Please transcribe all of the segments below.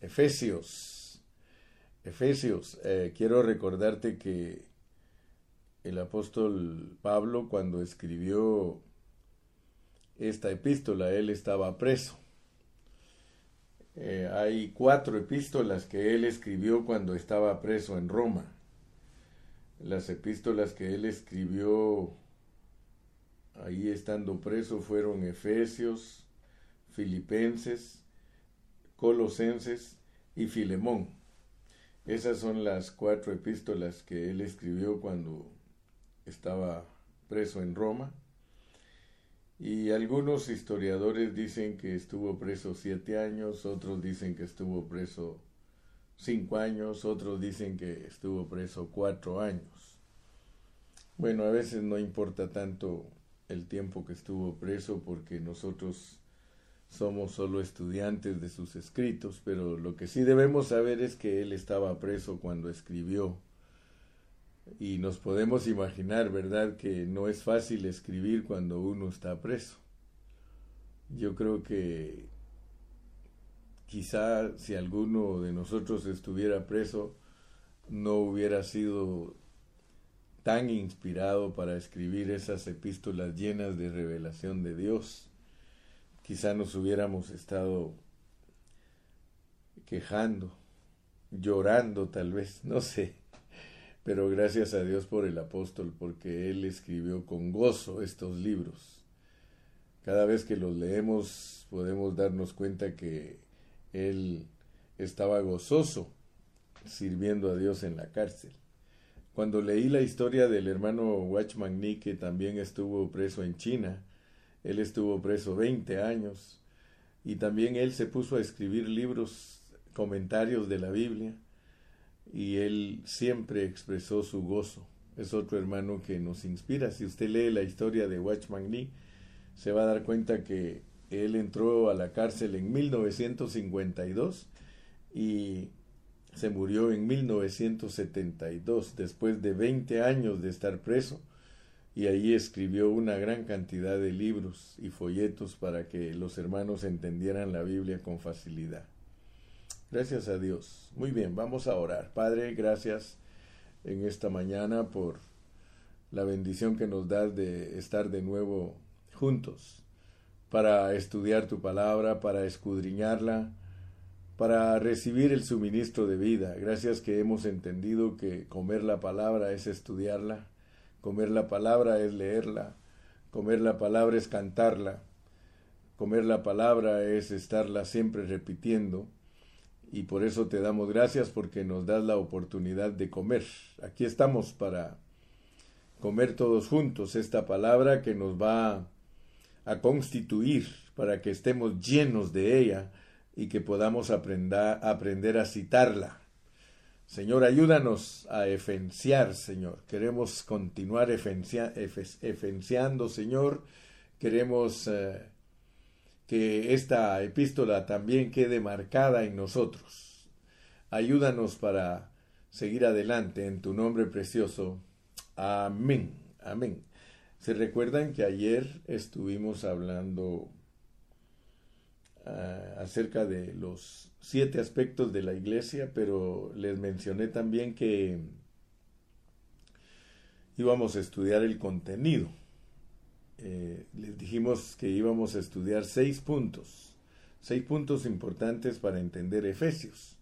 Efesios. Efesios, eh, quiero recordarte que el apóstol Pablo cuando escribió esta epístola, él estaba preso. Eh, hay cuatro epístolas que él escribió cuando estaba preso en Roma. Las epístolas que él escribió ahí estando preso fueron Efesios, Filipenses, Colosenses y Filemón. Esas son las cuatro epístolas que él escribió cuando estaba preso en Roma. Y algunos historiadores dicen que estuvo preso siete años, otros dicen que estuvo preso cinco años, otros dicen que estuvo preso cuatro años. Bueno, a veces no importa tanto el tiempo que estuvo preso porque nosotros somos solo estudiantes de sus escritos, pero lo que sí debemos saber es que él estaba preso cuando escribió. Y nos podemos imaginar, ¿verdad?, que no es fácil escribir cuando uno está preso. Yo creo que quizá si alguno de nosotros estuviera preso, no hubiera sido tan inspirado para escribir esas epístolas llenas de revelación de Dios. Quizá nos hubiéramos estado quejando, llorando tal vez, no sé. Pero gracias a Dios por el apóstol, porque él escribió con gozo estos libros. Cada vez que los leemos podemos darnos cuenta que él estaba gozoso sirviendo a Dios en la cárcel. Cuando leí la historia del hermano Watchman Nee, que también estuvo preso en China, él estuvo preso 20 años y también él se puso a escribir libros, comentarios de la Biblia y él siempre expresó su gozo. Es otro hermano que nos inspira. Si usted lee la historia de Watchman Nee, se va a dar cuenta que él entró a la cárcel en 1952 y se murió en 1972, después de 20 años de estar preso, y allí escribió una gran cantidad de libros y folletos para que los hermanos entendieran la Biblia con facilidad. Gracias a Dios. Muy bien, vamos a orar. Padre, gracias en esta mañana por la bendición que nos das de estar de nuevo juntos para estudiar tu palabra, para escudriñarla, para recibir el suministro de vida. Gracias que hemos entendido que comer la palabra es estudiarla, comer la palabra es leerla, comer la palabra es cantarla, comer la palabra es estarla siempre repitiendo y por eso te damos gracias porque nos das la oportunidad de comer. Aquí estamos para comer todos juntos esta palabra que nos va a constituir para que estemos llenos de ella y que podamos aprender, aprender a citarla. Señor, ayúdanos a efenciar, Señor. Queremos continuar efenciando, Señor. Queremos eh, que esta epístola también quede marcada en nosotros. Ayúdanos para seguir adelante en tu nombre precioso. Amén. Amén. ¿Se recuerdan que ayer estuvimos hablando ah, acerca de los siete aspectos de la iglesia, pero les mencioné también que íbamos a estudiar el contenido. Eh, les dijimos que íbamos a estudiar seis puntos, seis puntos importantes para entender Efesios.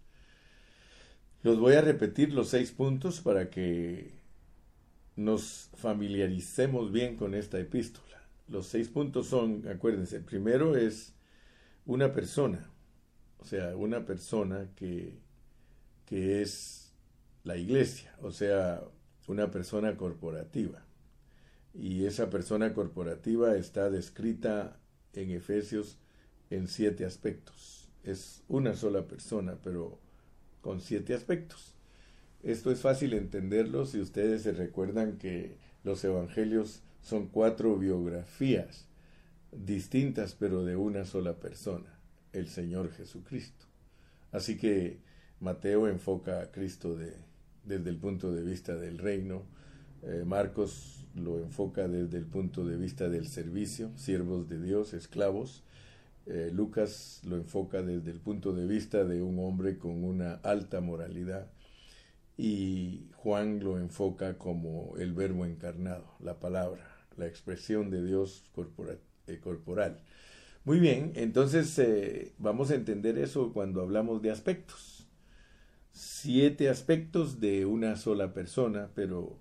Los voy a repetir los seis puntos para que nos familiaricemos bien con esta epístola. Los seis puntos son, acuérdense, primero es una persona, o sea, una persona que, que es la iglesia, o sea, una persona corporativa y esa persona corporativa está descrita en Efesios en siete aspectos. Es una sola persona, pero con siete aspectos. Esto es fácil entenderlo si ustedes se recuerdan que los evangelios son cuatro biografías distintas, pero de una sola persona, el Señor Jesucristo. Así que Mateo enfoca a Cristo de, desde el punto de vista del reino, eh, Marcos lo enfoca desde el punto de vista del servicio, siervos de Dios, esclavos. eh, Lucas lo enfoca desde el punto de vista de un hombre con una alta moralidad y Juan lo enfoca como el verbo encarnado, la palabra, la expresión de Dios eh, corporal. Muy bien, entonces eh, vamos a entender eso cuando hablamos de aspectos. Siete aspectos de una sola persona, pero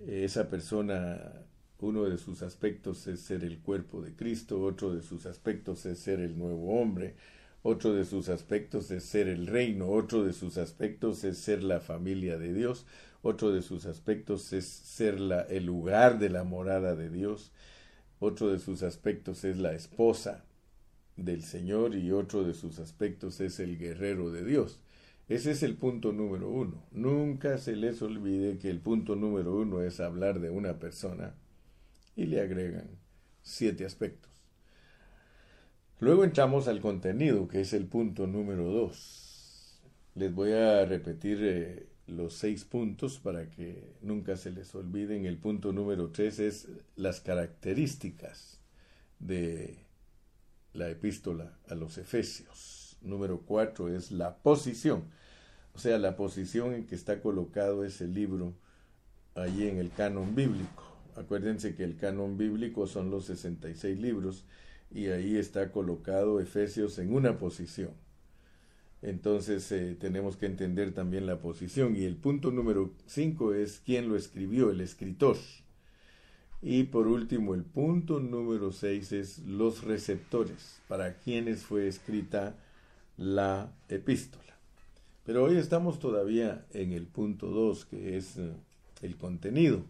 esa persona uno de sus aspectos es ser el cuerpo de Cristo, otro de sus aspectos es ser el nuevo hombre, otro de sus aspectos es ser el reino, otro de sus aspectos es ser la familia de Dios, otro de sus aspectos es ser la, el lugar de la morada de Dios, otro de sus aspectos es la esposa del Señor y otro de sus aspectos es el guerrero de Dios. Ese es el punto número uno. Nunca se les olvide que el punto número uno es hablar de una persona y le agregan siete aspectos. Luego entramos al contenido, que es el punto número dos. Les voy a repetir eh, los seis puntos para que nunca se les olviden. El punto número tres es las características de la epístola a los Efesios. Número cuatro es la posición, o sea, la posición en que está colocado ese libro allí en el canon bíblico. Acuérdense que el canon bíblico son los 66 libros y ahí está colocado Efesios en una posición. Entonces eh, tenemos que entender también la posición. Y el punto número 5 es quién lo escribió, el escritor. Y por último, el punto número 6 es los receptores, para quienes fue escrita la epístola. Pero hoy estamos todavía en el punto 2, que es eh, el contenido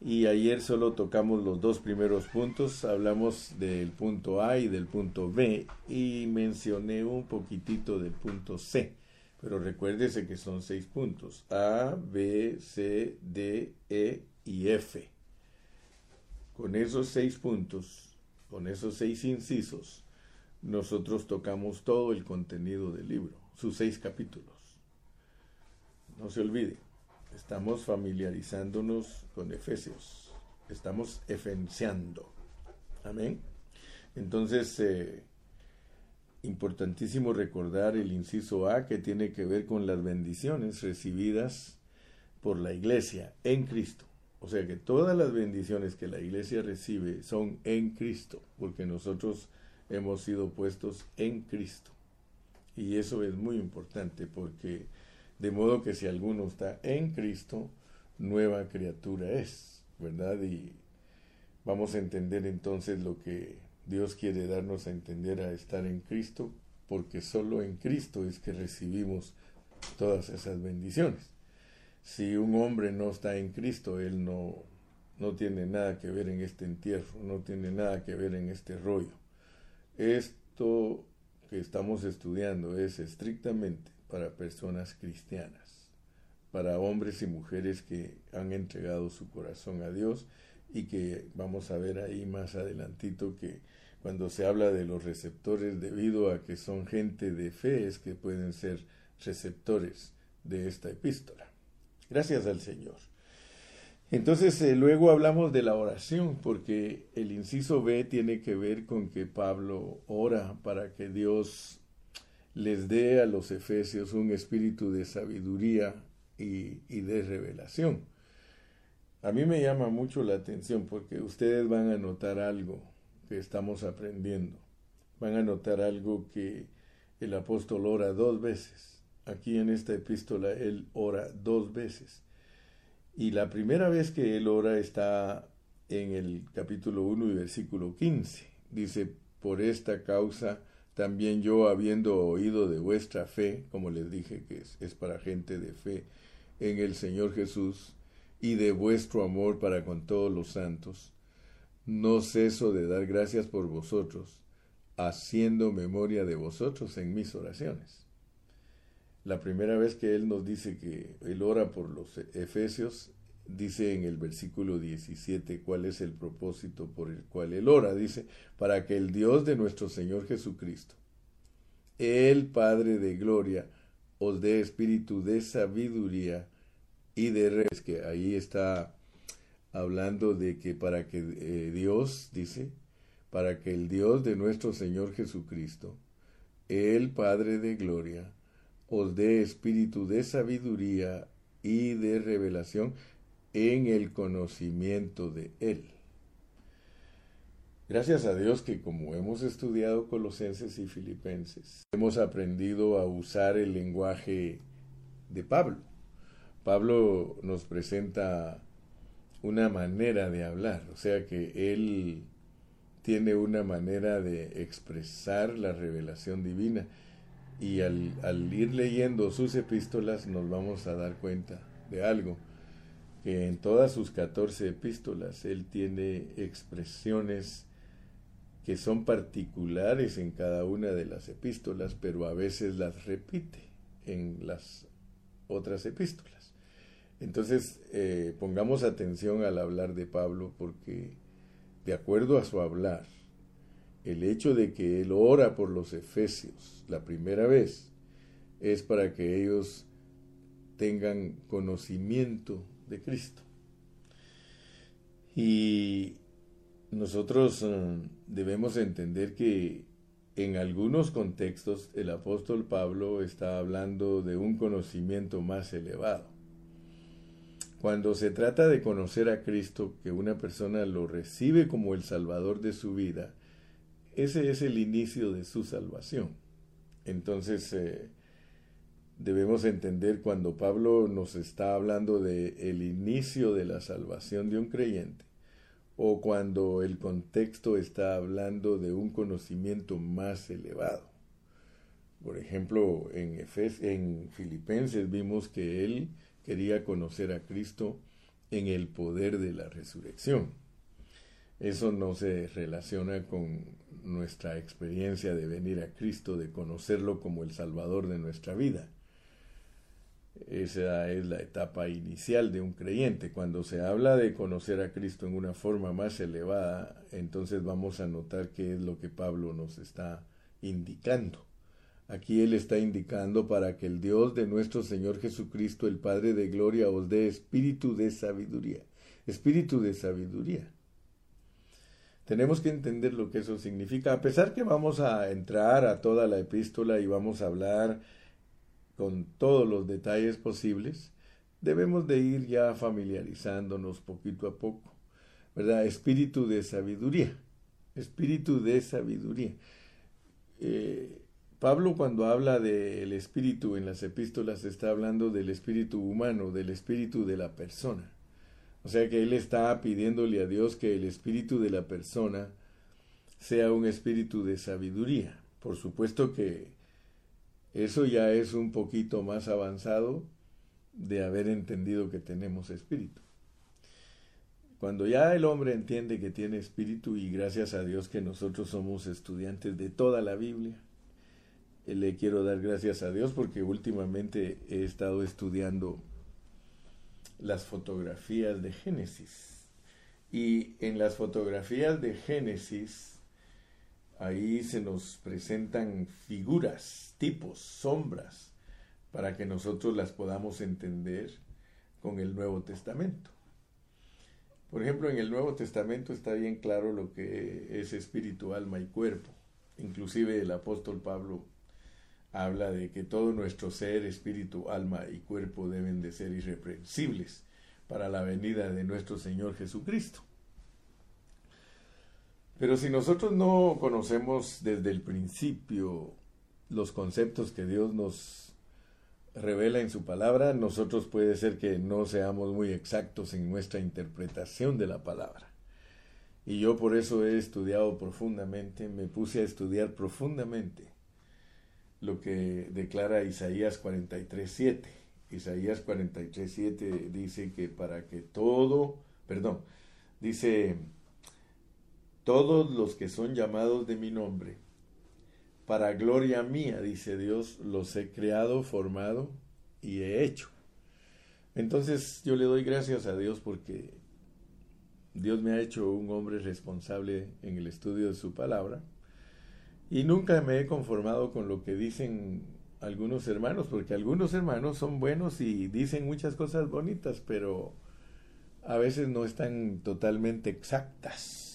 y ayer solo tocamos los dos primeros puntos, hablamos del punto A y del punto B y mencioné un poquitito del punto C, pero recuérdese que son seis puntos, A, B, C, D, E y F. Con esos seis puntos, con esos seis incisos, nosotros tocamos todo el contenido del libro, sus seis capítulos. No se olvide. Estamos familiarizándonos con Efesios. Estamos efenciando. Amén. Entonces, eh, importantísimo recordar el inciso A que tiene que ver con las bendiciones recibidas por la iglesia en Cristo. O sea que todas las bendiciones que la iglesia recibe son en Cristo, porque nosotros hemos sido puestos en Cristo. Y eso es muy importante porque de modo que si alguno está en Cristo, nueva criatura es, ¿verdad? Y vamos a entender entonces lo que Dios quiere darnos a entender a estar en Cristo, porque solo en Cristo es que recibimos todas esas bendiciones. Si un hombre no está en Cristo, él no, no tiene nada que ver en este entierro, no tiene nada que ver en este rollo. Esto que estamos estudiando es estrictamente para personas cristianas, para hombres y mujeres que han entregado su corazón a Dios y que vamos a ver ahí más adelantito que cuando se habla de los receptores debido a que son gente de fe es que pueden ser receptores de esta epístola. Gracias al Señor. Entonces eh, luego hablamos de la oración porque el inciso B tiene que ver con que Pablo ora para que Dios les dé a los efesios un espíritu de sabiduría y, de revelación. A mí me llama mucho la atención porque ustedes van a notar algo que estamos aprendiendo. Van a notar algo que el apóstol ora dos veces. Aquí en esta epístola él ora dos veces. Y la primera vez que él ora está en el capítulo 1 y versículo 15. Dice, por esta causa también yo, habiendo oído de vuestra fe, como les dije que es, para gente de fe en el Señor Jesús, y de vuestro amor para con todos los santos, no ceso de dar gracias por vosotros, haciendo memoria de vosotros en mis oraciones. La primera vez que Él nos dice que Él ora por los Efesios, dice en el versículo 17 cuál es el propósito por el cual Él ora. Dice, para que el Dios de nuestro Señor Jesucristo, el Padre de Gloria, os dé espíritu de sabiduría y de reyes, que ahí está hablando de que para que eh, Dios, dice, para que el Dios de nuestro Señor Jesucristo, el Padre de Gloria, os dé espíritu de sabiduría y de revelación en el conocimiento de Él. Gracias a Dios que como hemos estudiado Colosenses y Filipenses, hemos aprendido a usar el lenguaje de Pablo. Pablo nos presenta una manera de hablar, o sea que él tiene una manera de expresar la revelación divina y al, al, ir leyendo sus epístolas nos vamos a dar cuenta de algo, que en todas sus 14 epístolas él tiene expresiones que son particulares en cada una de las epístolas, pero a veces las repite en las otras epístolas. Entonces, eh, pongamos atención al hablar de Pablo porque, de acuerdo a su hablar, el hecho de que él ora por los efesios la primera vez es para que ellos tengan conocimiento de Cristo. Y nosotros eh, debemos entender que en algunos contextos el apóstol Pablo está hablando de un conocimiento más elevado. Cuando se trata de conocer a Cristo, que una persona lo recibe como el Salvador de su vida, ese es el inicio de su salvación. Entonces, eh, debemos entender cuando Pablo nos está hablando de el inicio de la salvación de un creyente, o cuando el contexto está hablando de un conocimiento más elevado. Por ejemplo, en, en Filipenses vimos que él quería conocer a Cristo en el poder de la resurrección. Eso no se relaciona con nuestra experiencia de venir a Cristo, de conocerlo como el Salvador de nuestra vida. Esa es la etapa inicial de un creyente. Cuando se habla de conocer a Cristo en una forma más elevada, entonces vamos a notar qué es lo que Pablo nos está indicando. Aquí él está indicando para que el Dios de nuestro Señor Jesucristo, el Padre de Gloria, os dé espíritu de sabiduría. Espíritu de sabiduría. Tenemos que entender lo que eso significa, a pesar que vamos a entrar a toda la epístola y vamos a hablar con todos los detalles posibles, debemos de ir ya familiarizándonos poquito a poco, ¿verdad? Espíritu de sabiduría, espíritu de sabiduría. Eh, Pablo cuando habla del espíritu en las epístolas está hablando del espíritu humano, del espíritu de la persona. O sea que él está pidiéndole a Dios que el espíritu de la persona sea un espíritu de sabiduría. Por supuesto que eso ya es un poquito más avanzado de haber entendido que tenemos espíritu. Cuando ya el hombre entiende que tiene espíritu y gracias a Dios que nosotros somos estudiantes de toda la Biblia, eh, le quiero dar gracias a Dios porque últimamente he estado estudiando las fotografías de Génesis. Y en las fotografías de Génesis Ahí se nos presentan figuras, tipos, sombras, para que nosotros las podamos entender con el Nuevo Testamento. Por ejemplo, en el Nuevo Testamento está bien claro lo que es espíritu, alma y cuerpo. Inclusive el apóstol Pablo habla de que todo nuestro ser, espíritu, alma y cuerpo deben de ser irreprensibles para la venida de nuestro Señor Jesucristo. Pero si nosotros no conocemos desde el principio los conceptos que Dios nos revela en su palabra, nosotros puede ser que no seamos muy exactos en nuestra interpretación de la palabra. Y yo por eso he estudiado profundamente, me puse a estudiar profundamente lo que declara Isaías 43.7. Isaías 43.7 dice que para que todo, perdón, dice todos los que son llamados de mi nombre. Para gloria mía, dice Dios, los he creado, formado y he hecho. Entonces yo le doy gracias a Dios porque Dios me ha hecho un hombre responsable en el estudio de su palabra y nunca me he conformado con lo que dicen algunos hermanos, porque algunos hermanos son buenos y dicen muchas cosas bonitas, pero a veces no están totalmente exactas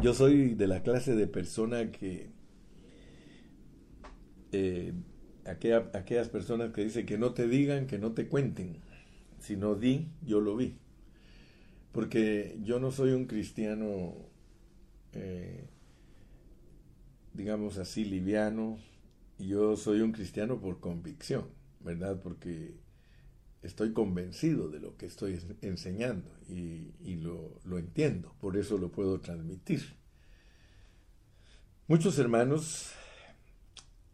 yo soy de la clase de persona que eh, aquellas personas que dicen que no te digan, que no te cuenten. Si no di, yo lo vi. Porque yo no soy un cristiano, eh, digamos así, liviano. Yo soy un cristiano por convicción, ¿verdad? Porque estoy convencido de lo que estoy enseñando y, lo, entiendo, por eso lo puedo transmitir. Muchos hermanos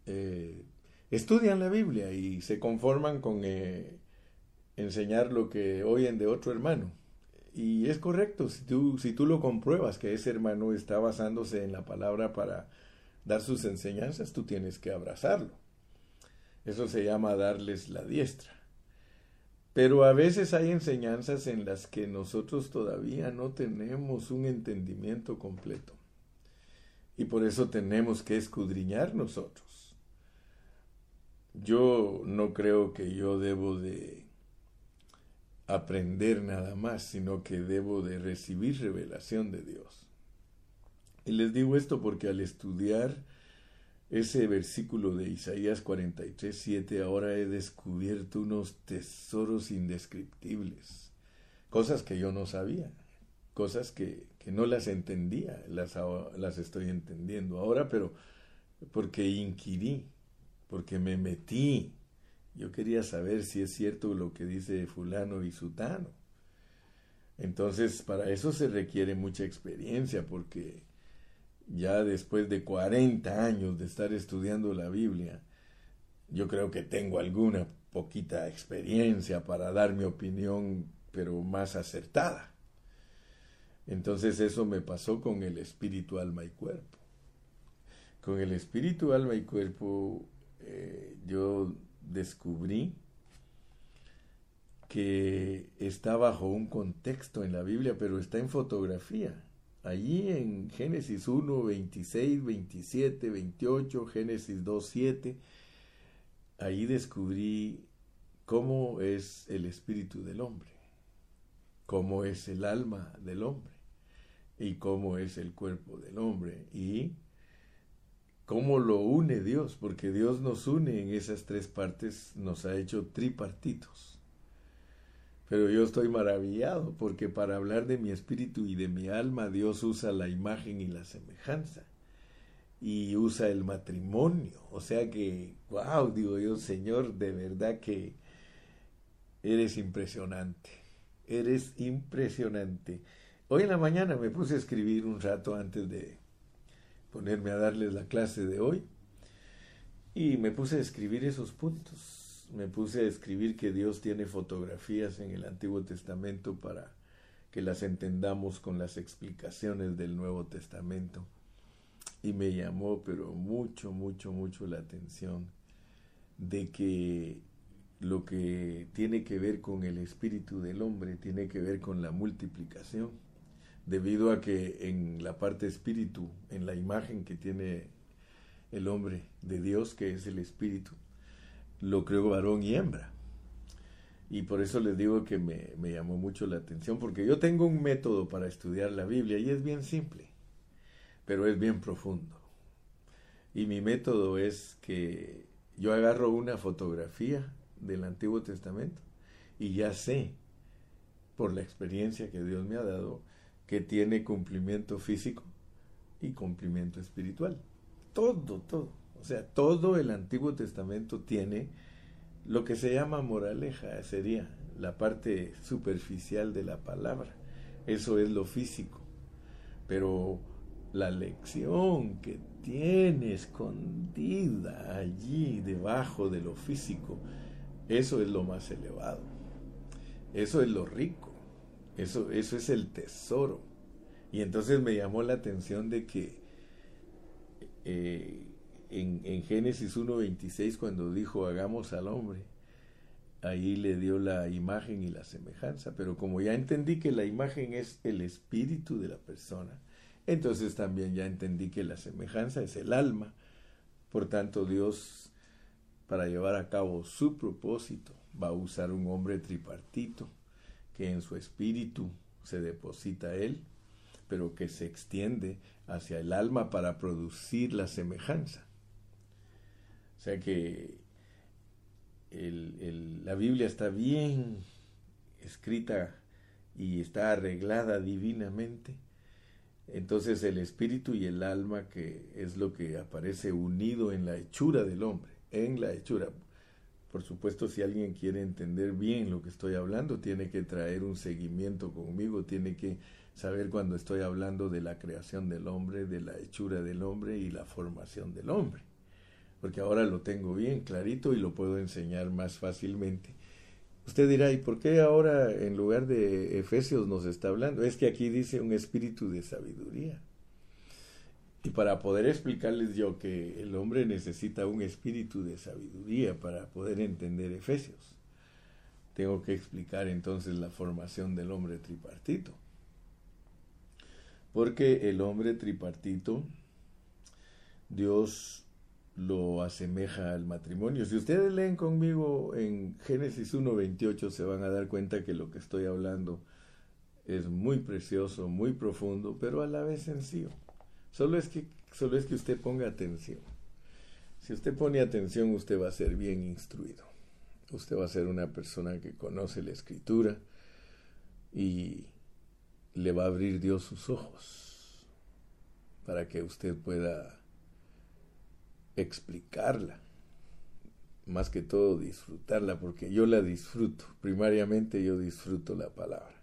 eh, estudian la Biblia y se conforman con eh, enseñar lo que oyen de otro hermano. Y es correcto, si tú, si tú lo compruebas que ese hermano está basándose en la palabra para dar sus enseñanzas, tú tienes que abrazarlo. Eso se llama darles la diestra. Pero a veces hay enseñanzas en las que nosotros todavía no tenemos un entendimiento completo. Y por eso tenemos que escudriñar nosotros. Yo no creo que yo debo de aprender nada más, sino que debo de recibir revelación de Dios. Y les digo esto porque al estudiar ese versículo de Isaías 43, 7, ahora he descubierto unos tesoros indescriptibles, cosas que yo no sabía, cosas que, que no las entendía, las, las estoy entendiendo ahora, pero porque inquirí, porque me metí yo quería saber si es cierto lo que dice fulano y sutano. Entonces, para eso se requiere mucha experiencia, porque ya después de 40 años de estar estudiando la Biblia, yo creo que tengo alguna poquita experiencia para dar mi opinión, pero más acertada. Entonces eso me pasó con el espíritu, alma y cuerpo. Con el espíritu, alma y cuerpo, eh, yo descubrí que está bajo un contexto en la Biblia, pero está en fotografía. Allí en Génesis 1, 26, 27, 28, Génesis 2, 7, ahí descubrí cómo es el espíritu del hombre, cómo es el alma del hombre y cómo es el cuerpo del hombre. Y cómo lo une Dios, porque Dios nos une en esas tres partes, nos ha hecho tripartitos. Pero yo estoy maravillado porque para hablar de mi espíritu y de mi alma, Dios usa la imagen y la semejanza. Y usa el matrimonio. O sea que, wow, digo yo, Señor, de verdad que eres impresionante. Eres impresionante. Hoy en la mañana me puse a escribir un rato antes de, ponerme a darles la clase de hoy. Y me puse a escribir esos puntos. Me puse a escribir que Dios tiene fotografías en el Antiguo Testamento para que las entendamos con las explicaciones del Nuevo Testamento. Y me llamó, pero mucho, mucho, mucho la atención de que lo que tiene que ver con el espíritu del hombre tiene que ver con la multiplicación debido a que en la parte espíritu, en la imagen que tiene el hombre de Dios, que es el espíritu, lo creo varón y hembra. Y por eso les digo que me, me, llamó mucho la atención, porque yo tengo un método para estudiar la Biblia y es bien simple, pero es bien profundo. Y mi método es que yo agarro una fotografía del Antiguo Testamento y ya sé, por la experiencia que Dios me ha dado, que tiene cumplimiento físico y cumplimiento espiritual. Todo, todo. Sea, todo el Antiguo Testamento tiene lo que se llama moraleja, sería la parte superficial de la palabra. Eso es lo físico. Pero la lección que tiene escondida allí debajo de lo físico, eso es lo más elevado. Eso es lo rico. Eso, eso es el tesoro. Y entonces me llamó la atención de que eh, en, en, Génesis 1.26 cuando dijo hagamos al hombre, ahí le dio la imagen y la semejanza. Pero como ya entendí que la imagen es el espíritu de la persona, entonces también ya entendí que la semejanza es el alma. Por tanto, Dios, para llevar a cabo su propósito, va a usar un hombre tripartito que en su espíritu se deposita Él, pero que se extiende hacia el alma para producir la semejanza. Sea que la Biblia está bien escrita y está arreglada divinamente. Entonces el espíritu y el alma, que es lo que aparece unido en la hechura del hombre, en la hechura. Por supuesto, si alguien quiere entender bien lo que estoy hablando, tiene que traer un seguimiento conmigo, tiene que saber cuando estoy hablando de la creación del hombre, de la hechura del hombre y la formación del hombre. Porque ahora lo tengo bien clarito y lo puedo enseñar más fácilmente. Usted dirá, ¿y por qué ahora en lugar de Efesios nos está hablando? Es que aquí dice un espíritu de sabiduría. Y para poder explicarles yo que el hombre necesita un espíritu de sabiduría para poder entender Efesios, tengo que explicar entonces la formación del hombre tripartito. Porque el hombre tripartito, Dios lo asemeja al matrimonio. Si ustedes leen conmigo en Génesis 1.28 se van a dar cuenta que lo que estoy hablando es muy precioso, muy profundo, pero a la vez sencillo. Solo es que, solo es que usted ponga atención. Si usted pone atención, usted va a ser bien instruido. Usted va a ser una persona que conoce la escritura y le va a abrir Dios sus ojos para que usted pueda explicarla, más que todo disfrutarla, porque yo la disfruto, primariamente yo disfruto la palabra.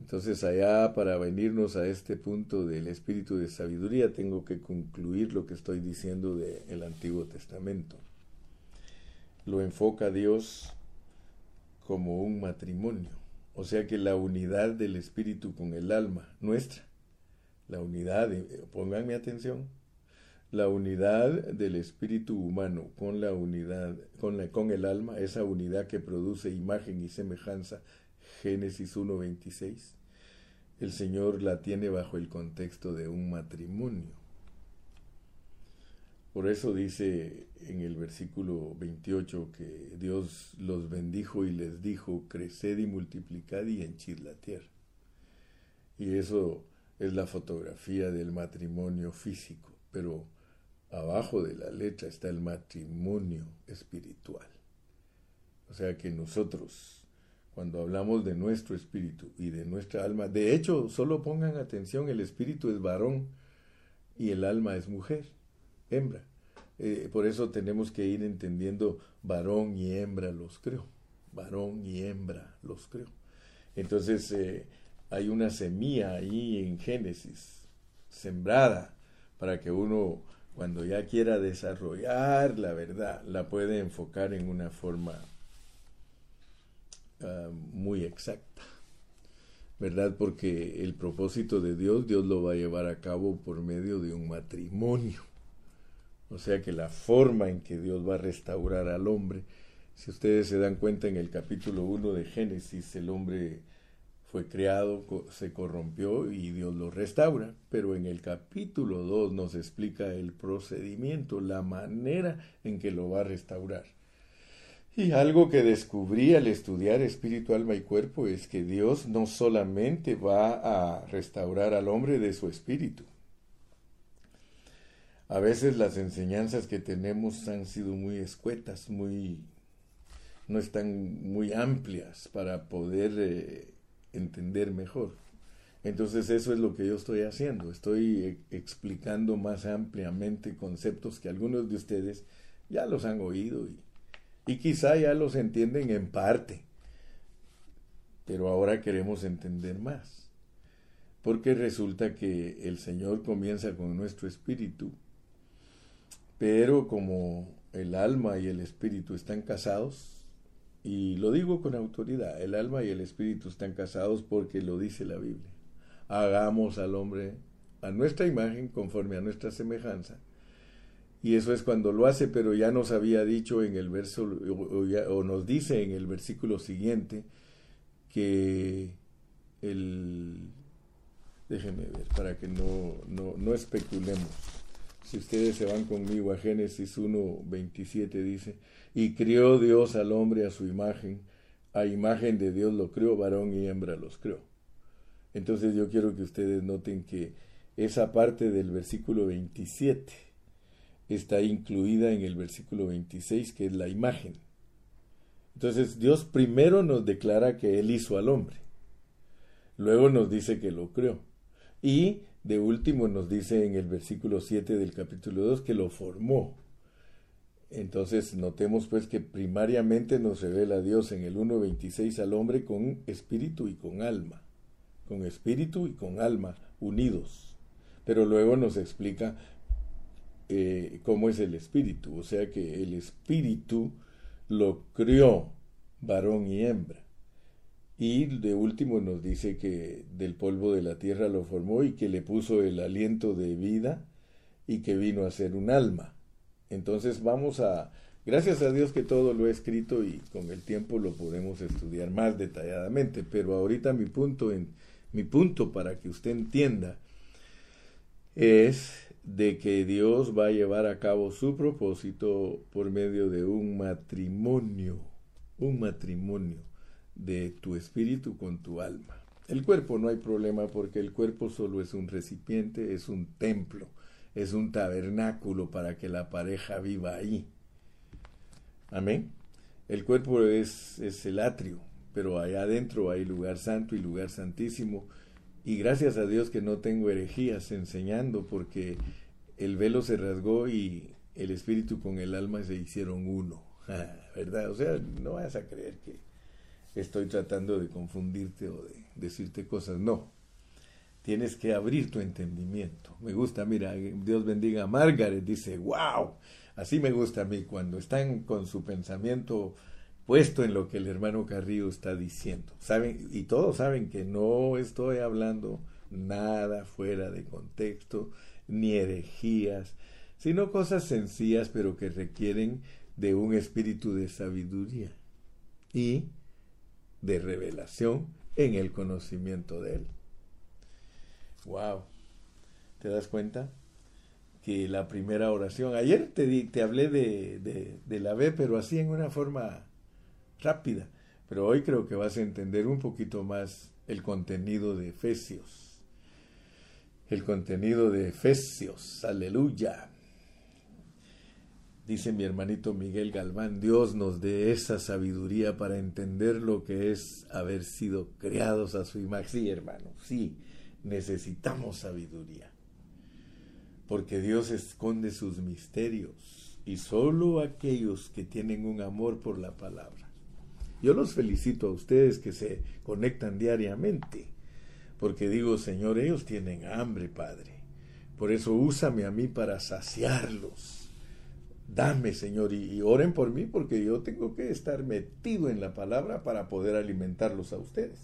Entonces allá para venirnos a este punto del espíritu de sabiduría tengo que concluir lo que estoy diciendo del Antiguo Testamento. Lo enfoca Dios como un matrimonio, o sea que la unidad del espíritu con el alma nuestra, la unidad, pónganme atención, la unidad del espíritu humano con la unidad, con, la, con el alma, esa unidad que produce imagen y semejanza Génesis 1.26, el Señor la tiene bajo el contexto de un matrimonio. Por eso dice en el versículo 28 que Dios los bendijo y les dijo, creced y multiplicad y henchid la tierra. Y eso es la fotografía del matrimonio físico, pero abajo de la letra está el matrimonio espiritual. O sea que nosotros cuando hablamos de nuestro espíritu y de nuestra alma. De hecho, solo pongan atención, el espíritu es varón y el alma es mujer, hembra. Eh, por eso tenemos que ir entendiendo varón y hembra los creo. Varón y hembra los creo. Entonces eh, hay una semilla ahí en Génesis, sembrada, para que uno cuando ya quiera desarrollar la verdad, la puede enfocar en una forma Ah, muy exacta, ¿verdad? Porque el propósito de Dios, Dios lo va a llevar a cabo por medio de un matrimonio. O sea que la forma en que Dios va a restaurar al hombre, si ustedes se dan cuenta en el capítulo 1 de Génesis, el hombre fue creado, se corrompió y Dios lo restaura. Pero en el capítulo 2 nos explica el procedimiento, la manera en que lo va a restaurar. Y algo que descubrí al estudiar espíritu, alma y cuerpo es que Dios no solamente va a restaurar al hombre de su espíritu. A veces las enseñanzas que tenemos han sido muy escuetas, muy no están muy amplias para poder eh, entender mejor. Entonces eso es lo que yo estoy haciendo. Estoy eh, explicando más ampliamente conceptos que algunos de ustedes ya los han oído y y quizá ya los entienden en parte, pero ahora queremos entender más. Porque resulta que el Señor comienza con nuestro espíritu, pero como el alma y el espíritu están casados, y lo digo con autoridad, el alma y el espíritu están casados porque lo dice la Biblia. Hagamos al hombre a nuestra imagen conforme a nuestra semejanza y eso es cuando lo hace, pero ya nos había dicho en el verso, o, nos dice en el versículo siguiente, que el... Déjenme ver, para que no, no, no especulemos. Si ustedes se van conmigo a Génesis 1, 27 dice, y crió Dios al hombre a su imagen, a imagen de Dios lo crió, varón y hembra los crió. Entonces yo quiero que ustedes noten que esa parte del versículo 27 está incluida en el versículo 26, que es la imagen. Entonces Dios primero nos declara que Él hizo al hombre. Luego nos dice que lo creó. Y de último nos dice en el versículo 7 del capítulo 2 que lo formó. Entonces notemos pues que primariamente nos revela Dios en el 1.26 al hombre con espíritu y con alma. Con espíritu y con alma unidos. Pero luego nos explica eh, cómo es el espíritu. O sea que el espíritu lo crió varón y hembra. Y de último nos dice que del polvo de la tierra lo formó y que le puso el aliento de vida y que vino a ser un alma. Entonces vamos a, gracias a Dios que todo lo he escrito y con el tiempo lo podemos estudiar más detalladamente, pero ahorita mi punto, en, mi punto para que usted entienda es de que Dios va a llevar a cabo su propósito por medio de un matrimonio, un matrimonio de tu espíritu con tu alma. El cuerpo no hay problema porque el cuerpo solo es un recipiente, es un templo, es un tabernáculo para que la pareja viva ahí. Amén. El cuerpo es, es el atrio, pero allá adentro hay lugar santo y lugar santísimo. Y gracias a Dios que no tengo herejías enseñando porque el velo se rasgó y el espíritu con el alma se hicieron uno. ¿Verdad? O sea, no vas a creer que estoy tratando de confundirte o de decirte cosas. No. Tienes que abrir tu entendimiento. Me gusta, mira, Dios bendiga a Margaret, dice, wow, así me gusta a mí, cuando están con su pensamiento puesto en lo que el hermano Carrillo está diciendo. Saben, y todos saben que no estoy hablando nada fuera de contexto, ni herejías, sino cosas sencillas pero que requieren de un espíritu de sabiduría y de revelación en el conocimiento de Él. Wow. ¿Te das cuenta? Que la primera oración, ayer te, te hablé de, de, de la B, pero así en una forma rápida. Pero hoy creo que vas a entender un poquito más el contenido de Efesios. El contenido de Efesios. Aleluya. Dice mi hermanito Miguel Galván, Dios nos dé esa sabiduría para entender lo que es haber sido creados a su imagen. Sí, hermano, sí, necesitamos sabiduría. Porque Dios esconde sus misterios y solo aquellos que tienen un amor por la palabra. Yo los felicito a ustedes que se conectan diariamente, porque digo, Señor, ellos tienen hambre, Padre. Por eso úsame a mí para saciarlos Dame, Señor, y, oren por mí porque yo tengo que estar metido en la palabra para poder alimentarlos a ustedes.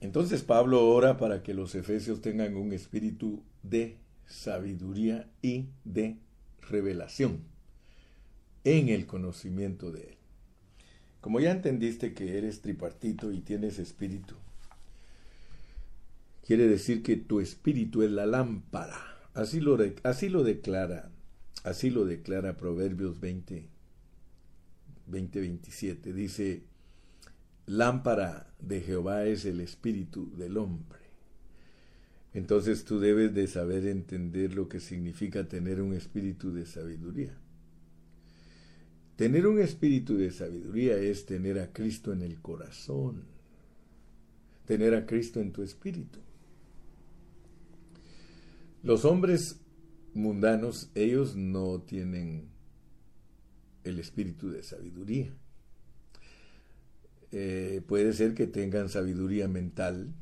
Entonces Pablo ora para que los efesios tengan un espíritu de sabiduría y de revelación en el conocimiento de Él. Como ya entendiste que eres tripartito y tienes espíritu, Quiere decir que tu espíritu es la lámpara. Así lo, así lo declara, así lo declara Proverbios 20, 20, 27. Dice, lámpara de Jehová es el espíritu del hombre. Entonces tú debes de saber entender lo que significa tener un espíritu de sabiduría. Tener un espíritu de sabiduría es tener a Cristo en el corazón, tener a Cristo en tu espíritu. Los hombres mundanos, ellos no tienen el espíritu de sabiduría. Eh, puede ser que tengan sabiduría mental,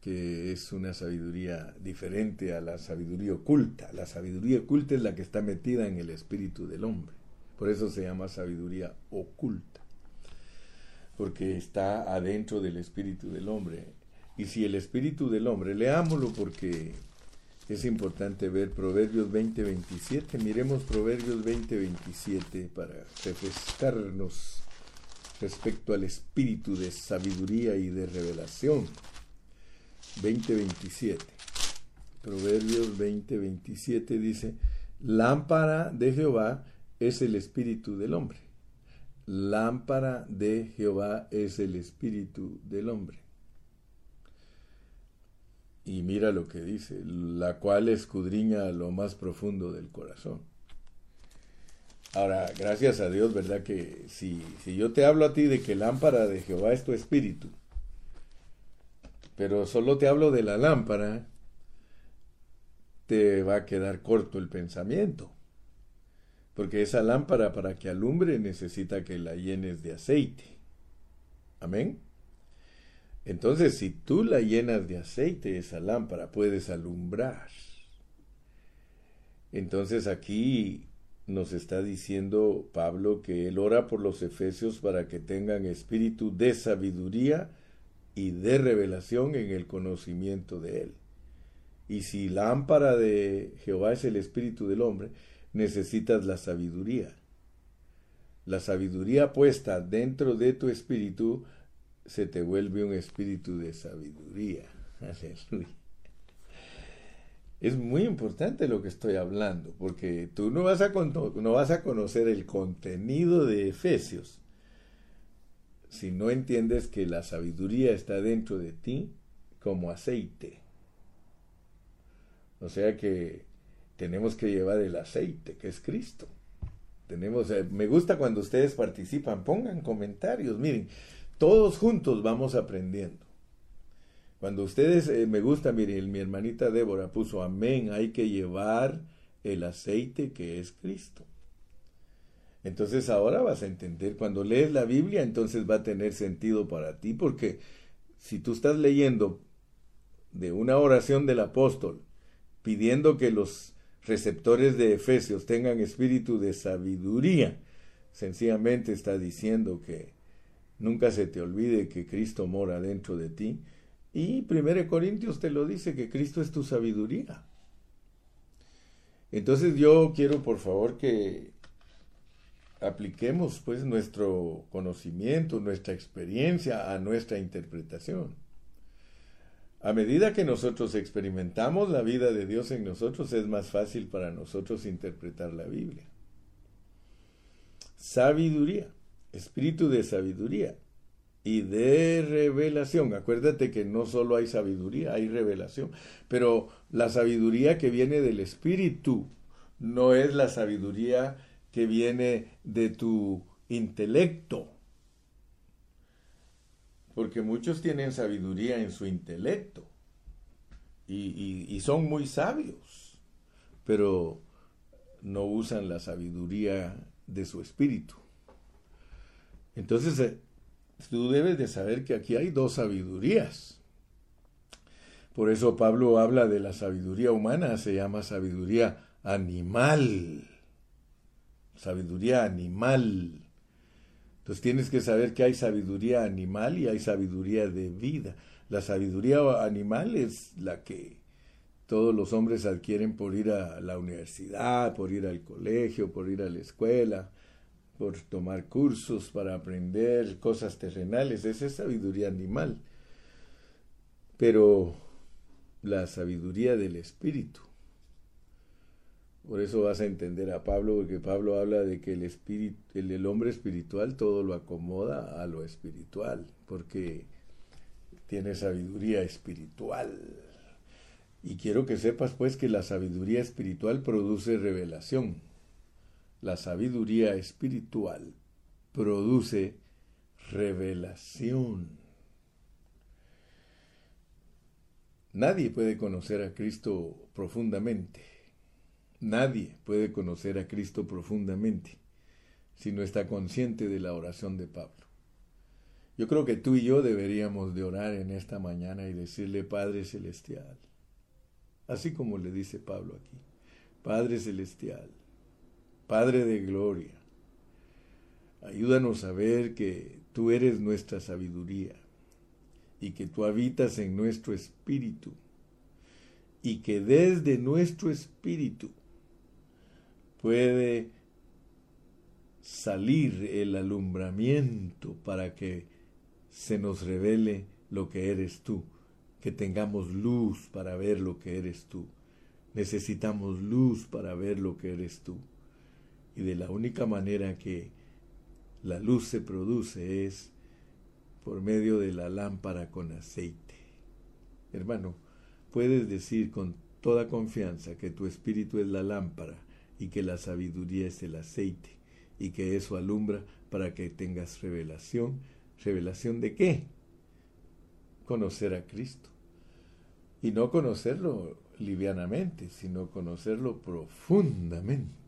que es una sabiduría diferente a la sabiduría oculta. La sabiduría oculta es la que está metida en el espíritu del hombre. Por eso se llama sabiduría oculta. Porque está adentro del espíritu del hombre. Y si el espíritu del hombre, leámoslo porque es importante ver Proverbios 20:27. Miremos Proverbios 20:27 para refrescarnos respecto al espíritu de sabiduría y de revelación. 20:27. Proverbios 20:27 dice, lámpara de Jehová es el espíritu del hombre. lámpara de Jehová es el espíritu del hombre. Y mira lo que dice, la cual escudriña lo más profundo del corazón. Ahora, gracias a Dios, ¿verdad? Que si, si yo te hablo a ti de que lámpara de Jehová es tu espíritu, pero solo te hablo de la lámpara, te va a quedar corto el pensamiento. Porque esa lámpara para que alumbre necesita que la llenes de aceite. Amén. Entonces, si tú la llenas de aceite, esa lámpara, puedes alumbrar. Entonces aquí nos está diciendo Pablo que él ora por los efesios para que tengan espíritu de sabiduría y de revelación en el conocimiento de él. Y si lámpara de Jehová es el espíritu del hombre, necesitas la sabiduría. La sabiduría puesta dentro de tu espíritu se te vuelve un espíritu de sabiduría. Aleluya. Es muy importante lo que estoy hablando, porque tú no vas a, no vas a conocer el contenido de Efesios si no entiendes que la sabiduría está dentro de ti como aceite. O sea que tenemos que llevar el aceite, que es Cristo. Tenemos, eh, me gusta cuando ustedes participan, pongan comentarios, miren, todos juntos vamos aprendiendo. Cuando ustedes, eh, me gusta, miren, mi hermanita Débora puso amén, hay que llevar el aceite que es Cristo. Entonces ahora vas a entender, cuando lees la Biblia, entonces va a tener sentido para ti, porque si tú estás leyendo de una oración del apóstol, pidiendo que los receptores de Efesios tengan espíritu de sabiduría, sencillamente está diciendo que Nunca se te olvide que Cristo mora dentro de ti. Y 1 Corintios te lo dice, que Cristo es tu sabiduría. Entonces yo quiero por favor que apliquemos pues nuestro conocimiento, nuestra experiencia a nuestra interpretación. A medida que nosotros experimentamos la vida de Dios en nosotros, es más fácil para nosotros interpretar la Biblia. Sabiduría espíritu de sabiduría y de revelación. Acuérdate que no solo hay sabiduría, hay revelación, pero la sabiduría que viene del espíritu no es la sabiduría que viene de tu intelecto. Porque muchos tienen sabiduría en su intelecto y, y son muy sabios, pero no usan la sabiduría de su espíritu. Entonces, eh, tú debes de saber que aquí hay dos sabidurías. Por eso Pablo habla de la sabiduría humana, se llama sabiduría animal. Sabiduría animal. Entonces tienes que saber que hay sabiduría animal y hay sabiduría de vida. La sabiduría animal es la que todos los hombres adquieren por ir a la universidad, por ir al colegio, por ir a la escuela, por tomar cursos para aprender cosas terrenales, esa es sabiduría animal. Pero la sabiduría del espíritu. Por eso vas a entender a Pablo, porque Pablo habla de que el, espíritu, el, el hombre espiritual todo lo acomoda a lo espiritual, porque tiene sabiduría espiritual. Y quiero que sepas pues que la sabiduría espiritual produce revelación la sabiduría espiritual produce revelación. Nadie puede conocer a Cristo profundamente. Nadie puede conocer a Cristo profundamente si no está consciente de la oración de Pablo. Yo creo que tú y yo deberíamos de orar en esta mañana y decirle Padre Celestial, así como le dice Pablo aquí, Padre Celestial, Padre de Gloria, ayúdanos a ver que tú eres nuestra sabiduría y que tú habitas en nuestro espíritu y que desde nuestro espíritu puede salir el alumbramiento para que se nos revele lo que eres tú, que tengamos luz para ver lo que eres tú. Necesitamos luz para ver lo que eres tú. Y de la única manera que la luz se produce es por medio de la lámpara con aceite. Hermano, puedes decir con toda confianza que tu espíritu es la lámpara y que la sabiduría es el aceite y que eso alumbra para que tengas revelación. ¿Revelación de qué? Conocer a Cristo. Y no conocerlo livianamente, sino conocerlo profundamente.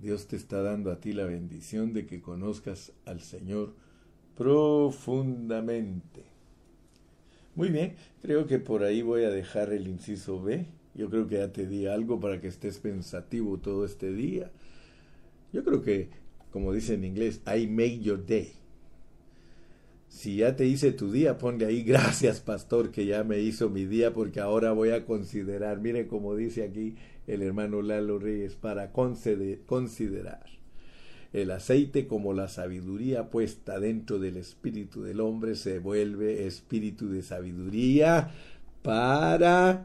Dios te está dando a ti la bendición de que conozcas al Señor profundamente. Muy bien, creo que por ahí voy a dejar el inciso B. Yo creo que ya te di algo para que estés pensativo todo este día. Yo creo que, como dice en inglés, I made your day. Si ya te hice tu día, ponle ahí gracias, pastor, que ya me hizo mi día, porque ahora voy a considerar, mire como dice aquí el hermano Lalo Reyes, para considerar el aceite como la sabiduría puesta dentro del espíritu del hombre se vuelve espíritu de sabiduría para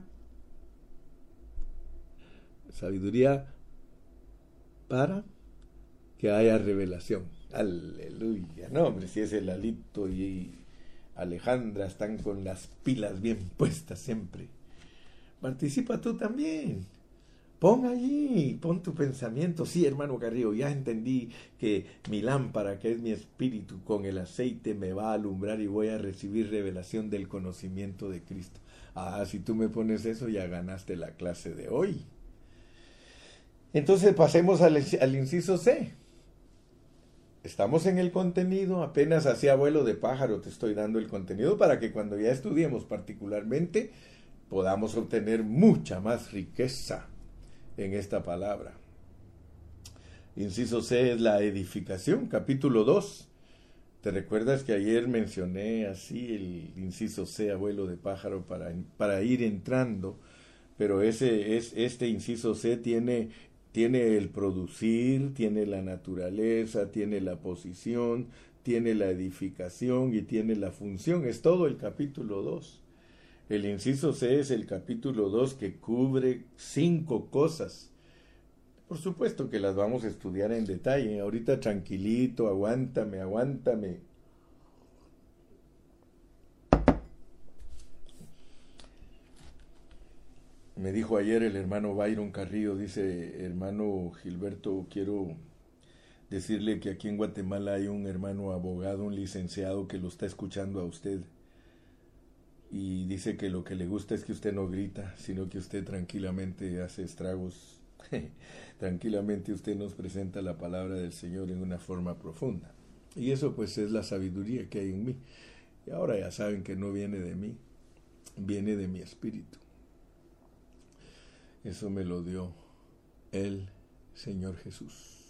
sabiduría para que haya revelación. Aleluya. No, hombre, si es el Alito y Alejandra están con las pilas bien puestas siempre. Participa tú también. Pon allí, pon tu pensamiento. Sí, hermano Carrillo, ya entendí que mi lámpara, que es mi espíritu, con el aceite me va a alumbrar y voy a recibir revelación del conocimiento de Cristo. Ah, si tú me pones eso, ya ganaste la clase de hoy. Entonces pasemos al, al inciso C. Estamos en el contenido, apenas así abuelo de pájaro te estoy dando el contenido para que cuando ya estudiemos particularmente podamos obtener mucha más riqueza en esta palabra. Inciso C es la edificación, capítulo 2. ¿Te recuerdas que ayer mencioné así el inciso C, abuelo de pájaro, para, para ir entrando? Pero ese, es, este inciso C tiene, tiene el producir, tiene la naturaleza, tiene la posición, tiene la edificación y tiene la función. Es todo el capítulo 2. El inciso C es el capítulo 2 que cubre cinco cosas. Por supuesto que las vamos a estudiar en detalle. Ahorita tranquilito, aguántame, aguántame. Me dijo ayer el hermano Byron Carrillo, dice, hermano Gilberto, quiero decirle que aquí en Guatemala hay un hermano abogado, un licenciado que lo está escuchando a usted y dice que lo que le gusta es que usted no grita, sino que usted tranquilamente hace estragos. tranquilamente usted nos presenta la palabra del Señor en una forma profunda. Y eso pues es la sabiduría que hay en mí. Y ahora ya saben que no viene de mí, viene de mi espíritu. Eso me lo dio el Señor Jesús.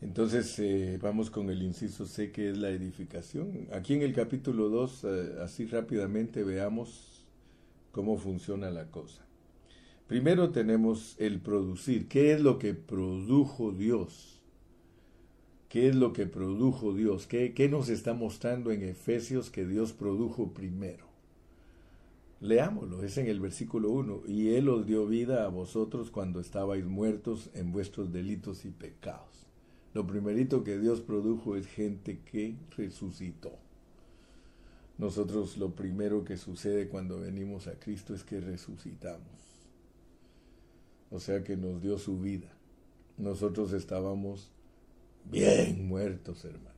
Entonces eh, vamos con el inciso C que es la edificación. Aquí en el capítulo 2, eh, así rápidamente veamos cómo funciona la cosa. Primero tenemos el producir. ¿Qué es lo que produjo Dios? ¿Qué es lo que produjo Dios? ¿Qué, qué nos está mostrando en Efesios que Dios produjo primero? Leámoslo, es en el versículo 1. Y Él os dio vida a vosotros cuando estabais muertos en vuestros delitos y pecados lo primerito que Dios produjo es gente que resucitó. Nosotros lo primero que sucede cuando venimos a Cristo es que resucitamos. O sea que nos dio su vida. Nosotros estábamos bien muertos, hermano.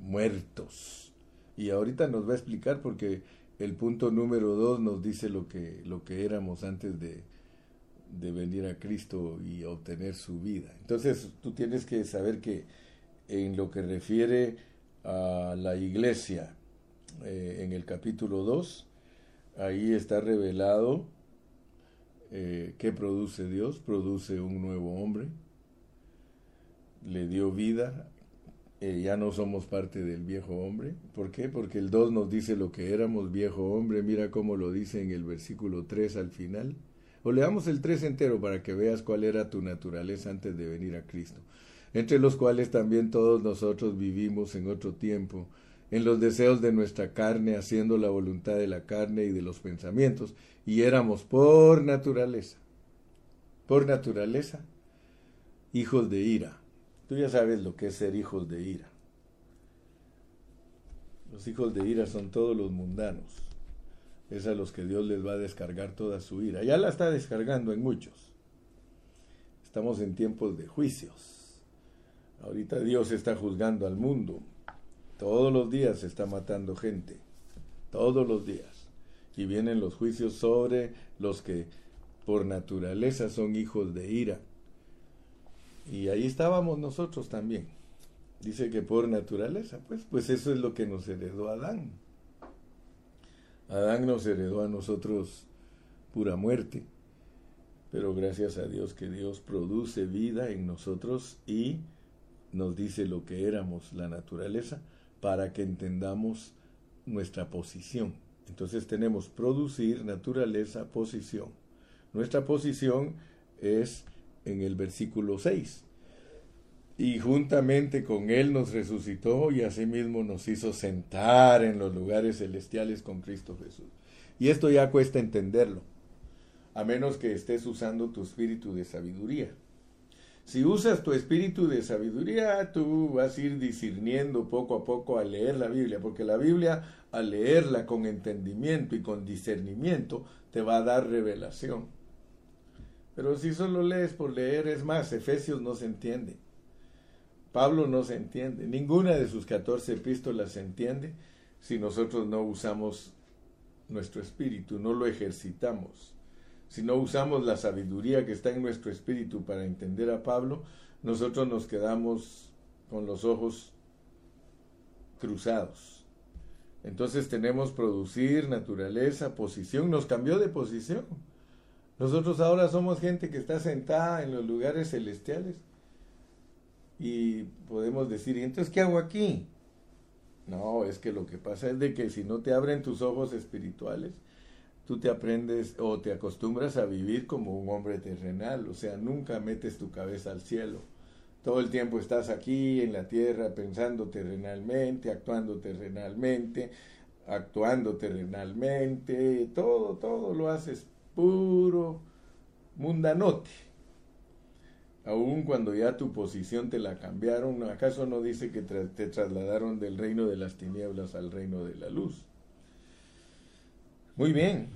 Muertos. Y ahorita nos va a explicar porque el punto número dos nos dice lo que, lo que éramos antes de, de venir a Cristo y obtener su vida. Entonces tú tienes que saber que en lo que refiere a la iglesia, eh, en el capítulo 2, ahí está revelado eh, qué produce Dios, produce un nuevo hombre, le dio vida, eh, ya no somos parte del viejo hombre. ¿Por qué? Porque el 2 nos dice lo que éramos viejo hombre, mira cómo lo dice en el versículo 3 al final. O leamos el 3 entero para que veas cuál era tu naturaleza antes de venir a Cristo, entre los cuales también todos nosotros vivimos en otro tiempo, en los deseos de nuestra carne, haciendo la voluntad de la carne y de los pensamientos, y éramos por naturaleza, por naturaleza, hijos de ira. Tú ya sabes lo que es ser hijos de ira. Los hijos de ira son todos los mundanos. Es a los que Dios les va a descargar toda su ira. Ya la está descargando en muchos. Estamos en tiempos de juicios. Ahorita Dios está juzgando al mundo. Todos los días se está matando gente. Todos los días. Y vienen los juicios sobre los que por naturaleza son hijos de ira. Y ahí estábamos nosotros también. Dice que por naturaleza, pues, pues eso es lo que nos heredó Adán. Adán nos heredó a nosotros pura muerte, pero gracias a Dios que Dios produce vida en nosotros y nos dice lo que éramos, la naturaleza, para que entendamos nuestra posición. Entonces tenemos producir, naturaleza, posición. Nuestra posición es en el versículo 6. Y juntamente con Él nos resucitó y asimismo nos hizo sentar en los lugares celestiales con Cristo Jesús. Y esto ya cuesta entenderlo, a menos que estés usando tu espíritu de sabiduría. Si usas tu espíritu de sabiduría, tú vas a ir discerniendo poco a poco a leer la Biblia, porque la Biblia, al leerla con entendimiento y con discernimiento, te va a dar revelación. Pero si solo lees por leer, es más, Efesios no se entiende. Pablo no se entiende. Ninguna de sus 14 epístolas se entiende si nosotros no usamos nuestro espíritu, no lo ejercitamos. Si no usamos la sabiduría que está en nuestro espíritu para entender a Pablo, nosotros nos quedamos con los ojos cruzados. Entonces tenemos producir, naturaleza, posición. Nos cambió de posición. Nosotros ahora somos gente que está sentada en los lugares celestiales. Y podemos decir, ¿y entonces qué hago aquí? No, es que lo que pasa es de que si no te abren tus ojos espirituales, tú te aprendes o te acostumbras a vivir como un hombre terrenal, o sea, nunca metes tu cabeza al cielo. Todo el tiempo estás aquí en la tierra pensando terrenalmente, actuando terrenalmente, actuando terrenalmente, todo, todo lo haces puro mundanote. Aun cuando ya tu posición te la cambiaron, ¿acaso no dice que te trasladaron del reino de las tinieblas al reino de la luz? Muy bien.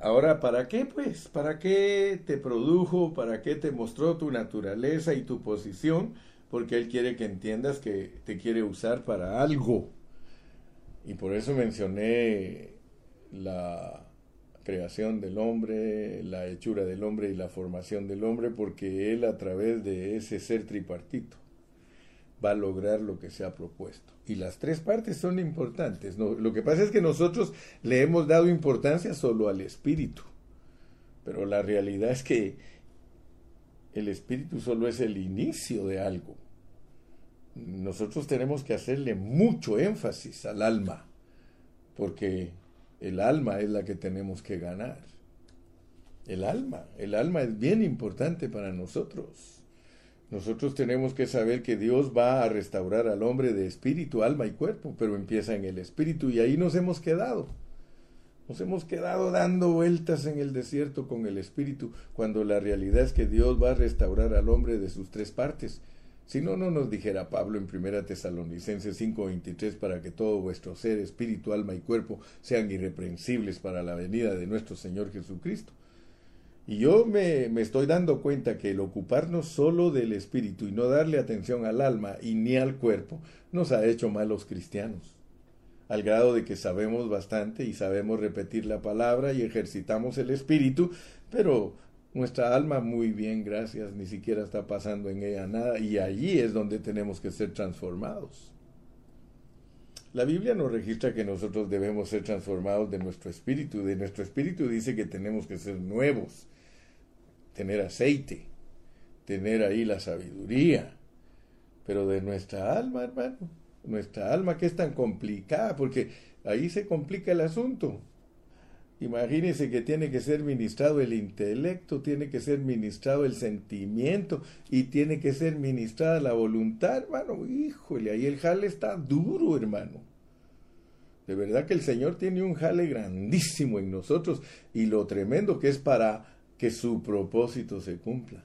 Ahora, ¿para qué pues? ¿Para qué te produjo? ¿Para qué te mostró tu naturaleza y tu posición? Porque Él quiere que entiendas que te quiere usar para algo. Y por eso mencioné la creación del hombre, la hechura del hombre y la formación del hombre, porque Él a través de ese ser tripartito va a lograr lo que se ha propuesto. Y las tres partes son importantes. Lo que pasa es que nosotros le hemos dado importancia solo al espíritu, pero la realidad es que el espíritu solo es el inicio de algo. Nosotros tenemos que hacerle mucho énfasis al alma, porque el alma es la que tenemos que ganar. El alma, el alma es bien importante para nosotros. Nosotros tenemos que saber que Dios va a restaurar al hombre de espíritu, alma y cuerpo, pero empieza en el espíritu y ahí nos hemos quedado. Nos hemos quedado dando vueltas en el desierto con el espíritu, cuando la realidad es que Dios va a restaurar al hombre de sus tres partes, si no, no nos dijera Pablo en 1 Tesalonicenses 5:23 para que todo vuestro ser, espíritu, alma y cuerpo sean irreprensibles para la venida de nuestro Señor Jesucristo. Y yo me, me, estoy dando cuenta que el ocuparnos solo del espíritu y no darle atención al alma y ni al cuerpo nos ha hecho malos cristianos, al grado de que sabemos bastante y sabemos repetir la palabra y ejercitamos el espíritu, pero nuestra alma muy bien, gracias, ni siquiera está pasando en ella nada y allí es donde tenemos que ser transformados. La Biblia nos registra que nosotros debemos ser transformados de nuestro espíritu. De nuestro espíritu dice que tenemos que ser nuevos, tener aceite, tener ahí la sabiduría. Pero de nuestra alma, hermano, nuestra alma que es tan complicada, porque ahí se complica el asunto. Imagínense que tiene que ser ministrado el intelecto, tiene que ser ministrado el sentimiento y tiene que ser ministrada la voluntad, hermano. Híjole, ahí el jale está duro, hermano. De verdad que el Señor tiene un jale grandísimo en nosotros y lo tremendo que es para que su propósito se cumpla.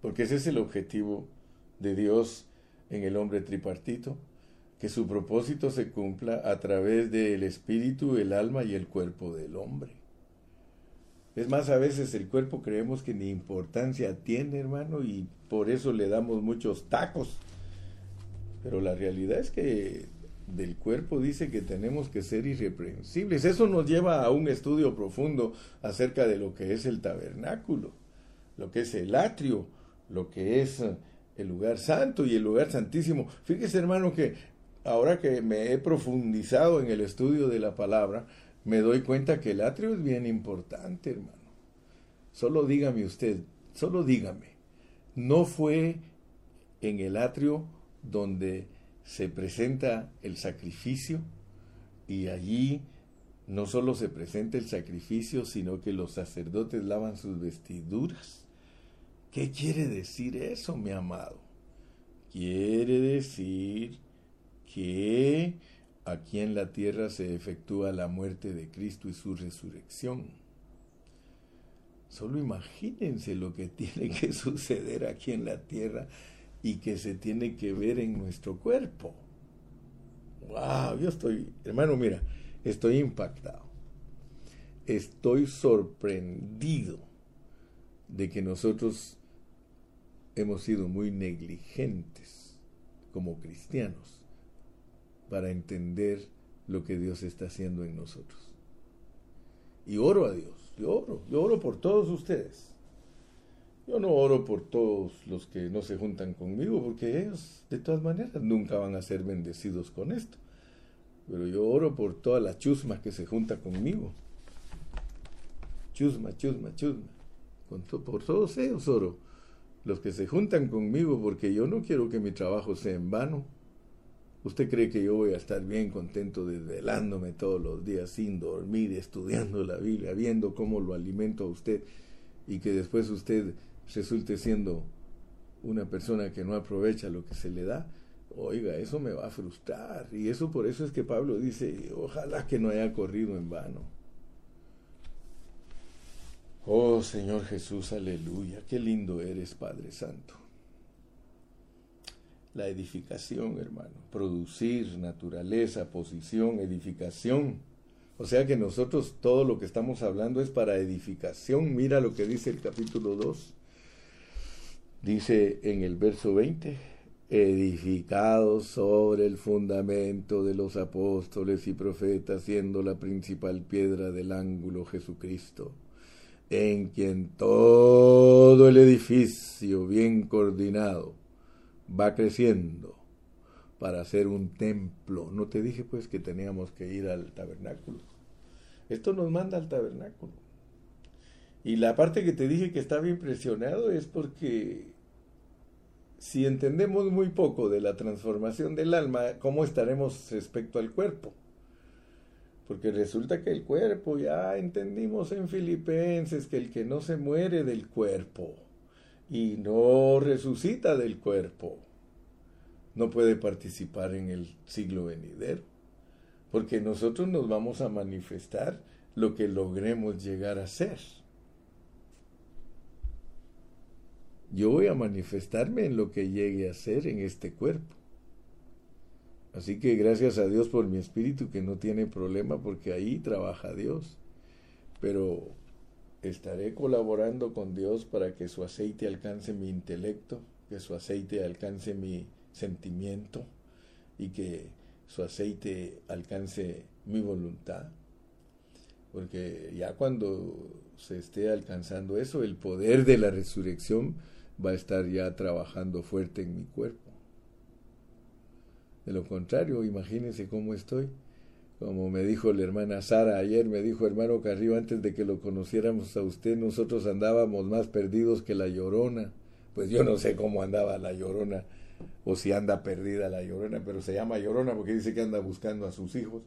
porque ese es el objetivo de Dios en el hombre tripartito, que su propósito se cumpla a través del espíritu, el alma y el cuerpo del hombre. Es más, a veces el cuerpo creemos que ni importancia tiene, hermano, y por eso le damos muchos tacos. Pero la realidad es que del cuerpo dice que tenemos que ser irreprensibles. Eso nos lleva a un estudio profundo acerca de lo que es el tabernáculo, lo que es el atrio, lo que es el lugar santo y el lugar santísimo. Fíjese, hermano, que ahora que me he profundizado en el estudio de la palabra, me doy cuenta que el atrio es bien importante, hermano. Solo dígame usted, solo dígame, ¿no fue en el atrio donde se presenta el sacrificio y allí no solo se presenta el sacrificio, sino que los sacerdotes lavan sus vestiduras? ¿Qué quiere decir eso, mi amado? Quiere decir que aquí en la tierra se efectúa la muerte de Cristo y su resurrección. Solo imagínense lo que tiene que suceder aquí en la tierra y que se tiene que ver en nuestro cuerpo. ¡Wow! Yo estoy, hermano, mira, estoy impactado. Estoy sorprendido de que nosotros hemos sido muy negligentes como cristianos para entender lo que Dios está haciendo en nosotros. Y oro a Dios, yo oro, yo oro por todos ustedes. Yo no oro por todos los que no se juntan conmigo, porque ellos de todas maneras nunca van a ser bendecidos con esto. Pero yo oro por toda la chusma que se junta conmigo. Chusma, chusma, chusma. por todos ellos oro. Los que se juntan conmigo, porque yo no quiero que mi trabajo sea en vano ¿Usted cree que yo voy a estar bien contento desvelándome todos los días sin dormir, estudiando la Biblia, viendo cómo lo alimento a usted y que después usted resulte siendo una persona que no aprovecha lo que se le da? Oiga, eso me va a frustrar. Y eso por eso es que Pablo dice, ojalá que no haya corrido en vano. Oh Señor Jesús, aleluya, qué lindo eres Padre Santo la edificación, hermano. Producir, naturaleza, posición, edificación. O sea que nosotros todo lo que estamos hablando es para edificación. Mira lo que dice el capítulo 2. Dice en el verso 20, edificados sobre el fundamento de los apóstoles y profetas, siendo la principal piedra del ángulo Jesucristo, en quien todo el edificio bien coordinado va creciendo para hacer un templo. No te dije pues que teníamos que ir al tabernáculo. Esto nos manda al tabernáculo. Y la parte que te dije que estaba impresionado es porque si entendemos muy poco de la transformación del alma, ¿cómo estaremos respecto al cuerpo? Porque resulta que el cuerpo, ya entendimos en Filipenses que el que no se muere del cuerpo, y no resucita del cuerpo, no puede participar en el siglo venidero, porque nosotros nos vamos a manifestar lo que logremos llegar a ser. Yo voy a manifestarme en lo que llegue a ser en este cuerpo. Así que gracias a Dios por mi espíritu que no tiene problema porque ahí trabaja Dios. Pero estaré colaborando con Dios para que su aceite alcance mi intelecto, que su aceite alcance mi sentimiento y que su aceite alcance mi voluntad. Porque ya cuando se esté alcanzando eso, el poder de la resurrección va a estar ya trabajando fuerte en mi cuerpo. De lo contrario, imagínense cómo estoy como me dijo la hermana Sara ayer, me dijo hermano Carrillo, antes de que lo conociéramos a usted, nosotros andábamos más perdidos que la llorona. Pues yo no sé cómo andaba la llorona, o si anda perdida la llorona, pero se llama llorona porque dice que anda buscando a sus hijos.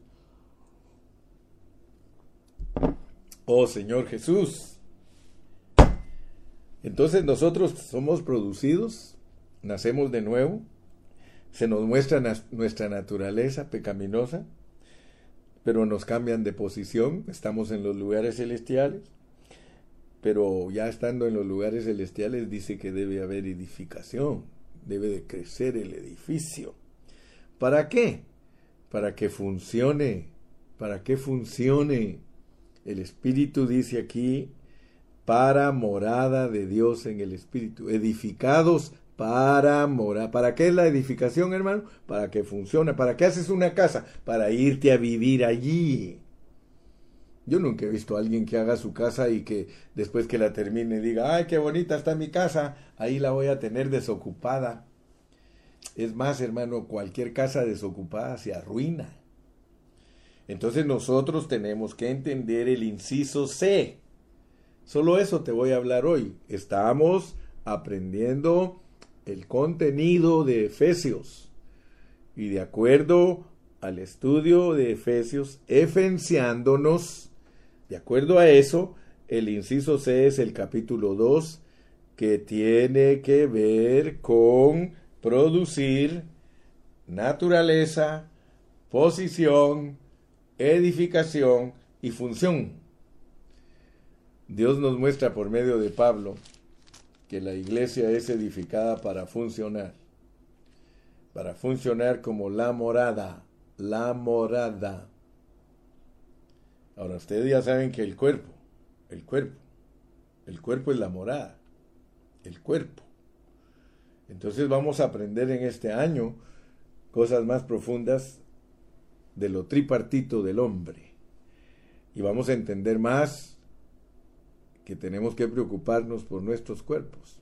Oh Señor Jesús. Entonces nosotros somos producidos, nacemos de nuevo, se nos muestra nuestra naturaleza pecaminosa, pero nos cambian de posición, estamos en los lugares celestiales, pero ya estando en los lugares celestiales dice que debe haber edificación, debe de crecer el edificio. ¿Para qué? Para que funcione, para que funcione. El Espíritu dice aquí, para morada de Dios en el Espíritu, edificados para morar. ¿Para qué es la edificación, hermano? Para que funcione. ¿Para qué haces una casa? Para irte a vivir allí. Yo nunca he visto a alguien que haga su casa y que después que la termine diga, ay, qué bonita está mi casa, ahí la voy a tener desocupada. Es más, hermano, cualquier casa desocupada se arruina. Entonces nosotros tenemos que entender el inciso C. Solo eso te voy a hablar hoy. Estamos aprendiendo el contenido de Efesios. Y de acuerdo al estudio de Efesios, efenciándonos, de acuerdo a eso, el inciso C es el capítulo 2, que tiene que ver con producir naturaleza, posición, edificación y función. Dios nos muestra por medio de Pablo que la iglesia es edificada para funcionar, para funcionar como la morada, la morada. Ahora ustedes ya saben que el cuerpo, el cuerpo, el cuerpo es la morada, el cuerpo. Entonces vamos a aprender en este año cosas más profundas de lo tripartito del hombre. Y vamos a entender más que tenemos que preocuparnos por nuestros cuerpos,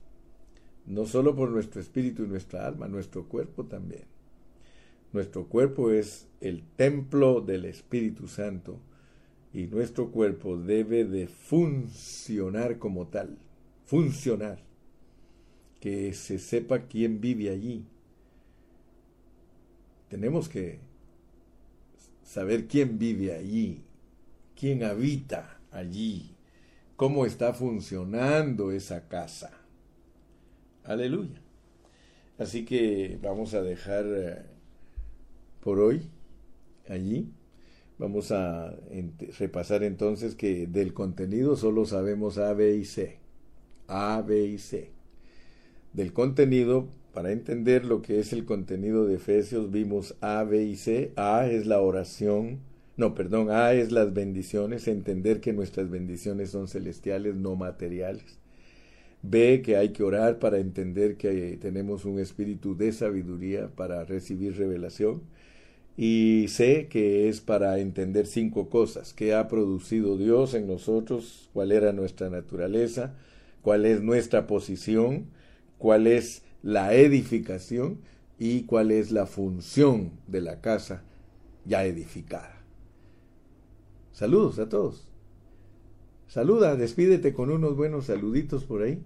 no solo por nuestro espíritu y nuestra alma, nuestro cuerpo también. Nuestro cuerpo es el templo del Espíritu Santo y nuestro cuerpo debe de funcionar como tal, funcionar, que se sepa quién vive allí. Tenemos que saber quién vive allí, quién habita allí cómo está funcionando esa casa. Aleluya. Así que vamos a dejar eh, por hoy allí. Vamos a repasar entonces que del contenido solo sabemos A, B y C. A, B y C. Del contenido, para entender lo que es el contenido de Efesios, vimos A, B y C. A es la oración no, perdón, A es las bendiciones, entender que nuestras bendiciones son celestiales, no materiales. B, que hay que orar para entender que tenemos un espíritu de sabiduría para recibir revelación. Y C, que es para entender cinco cosas, qué ha producido Dios en nosotros, cuál era nuestra naturaleza, cuál es nuestra posición, cuál es la edificación y cuál es la función de la casa ya edificada. Saludos a todos. Saluda, despídete con unos buenos saluditos por ahí.